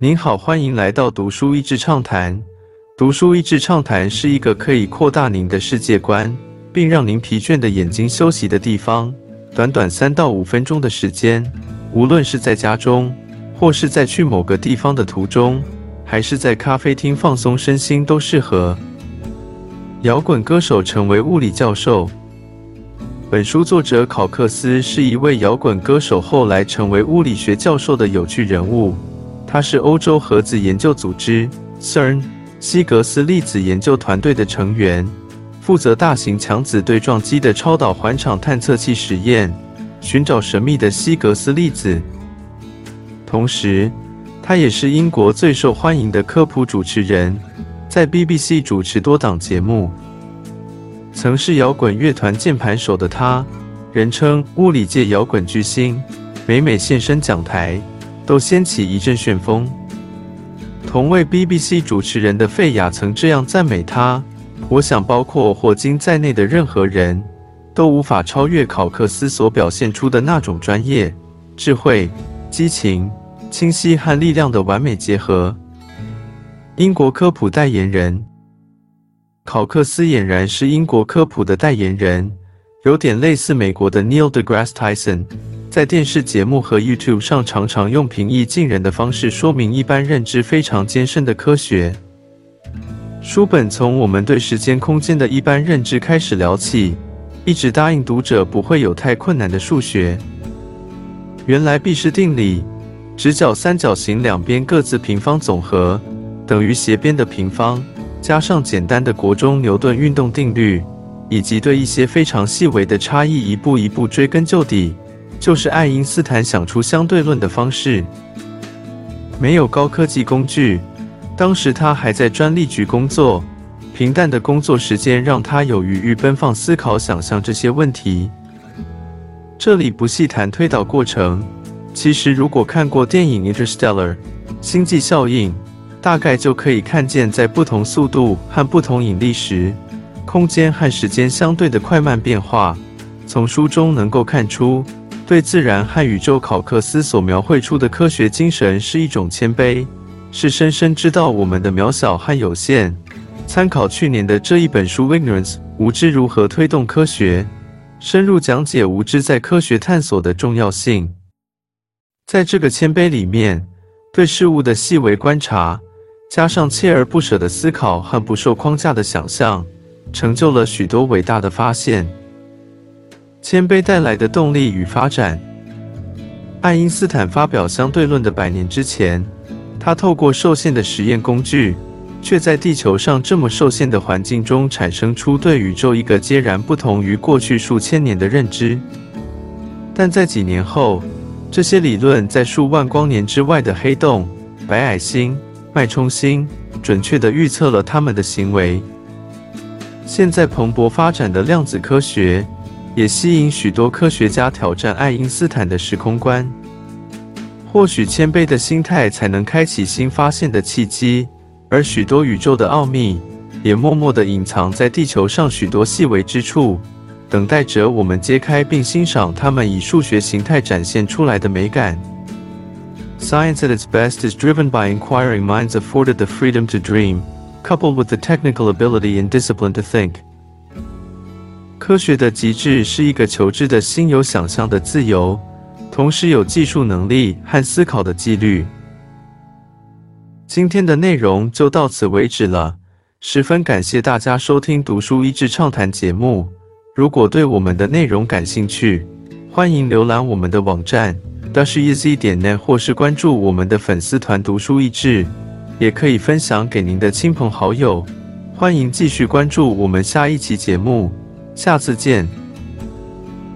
您好，欢迎来到读书益智畅谈。读书益智畅谈是一个可以扩大您的世界观，并让您疲倦的眼睛休息的地方。短短三到五分钟的时间，无论是在家中，或是在去某个地方的途中，还是在咖啡厅放松身心，都适合。摇滚歌手成为物理教授。本书作者考克斯是一位摇滚歌手，后来成为物理学教授的有趣人物。他是欧洲核子研究组织 （CERN） 希格斯粒子研究团队的成员，负责大型强子对撞机的超导环场探测器实验，寻找神秘的希格斯粒子。同时，他也是英国最受欢迎的科普主持人，在 BBC 主持多档节目。曾是摇滚乐团键盘手的他，人称物理界摇滚巨星，每每现身讲台，都掀起一阵旋风。同为 BBC 主持人的费雅曾这样赞美他：“我想，包括霍金在内的任何人都无法超越考克斯所表现出的那种专业、智慧、激情、清晰和力量的完美结合。”英国科普代言人。考克斯俨然是英国科普的代言人，有点类似美国的 Neil deGrasse Tyson，在电视节目和 YouTube 上常常用平易近人的方式说明一般认知非常艰深的科学。书本从我们对时间空间的一般认知开始聊起，一直答应读者不会有太困难的数学。原来毕氏定理，直角三角形两边各自平方总和等于斜边的平方。加上简单的国中牛顿运动定律，以及对一些非常细微的差异一步一步追根究底，就是爱因斯坦想出相对论的方式。没有高科技工具，当时他还在专利局工作，平淡的工作时间让他有余裕奔放思考、想象这些问题。这里不细谈推导过程，其实如果看过电影《Interstellar》星际效应。大概就可以看见，在不同速度和不同引力时，空间和时间相对的快慢变化。从书中能够看出，对自然和宇宙，考克斯所描绘出的科学精神是一种谦卑，是深深知道我们的渺小和有限。参考去年的这一本书《Ignorance》，无知如何推动科学，深入讲解无知在科学探索的重要性。在这个谦卑里面，对事物的细微观察。加上锲而不舍的思考和不受框架的想象，成就了许多伟大的发现。谦卑带来的动力与发展。爱因斯坦发表相对论的百年之前，他透过受限的实验工具，却在地球上这么受限的环境中，产生出对宇宙一个截然不同于过去数千年的认知。但在几年后，这些理论在数万光年之外的黑洞、白矮星。脉冲星准确地预测了他们的行为。现在蓬勃发展的量子科学也吸引许多科学家挑战爱因斯坦的时空观。或许谦卑的心态才能开启新发现的契机，而许多宇宙的奥秘也默默地隐藏在地球上许多细微之处，等待着我们揭开并欣赏它们以数学形态展现出来的美感。Science at its best is driven by inquiring minds afforded the freedom to dream, coupled with the technical ability and discipline to think. 科学的极致是一个求知的心有想象的自由，同时有技术能力和思考的纪律。今天的内容就到此为止了，十分感谢大家收听《读书益智畅谈》节目。如果对我们的内容感兴趣，欢迎浏览我们的网站。d a s h e z 点 net 或是关注我们的粉丝团读书益智，也可以分享给您的亲朋好友。欢迎继续关注我们下一期节目，下次见。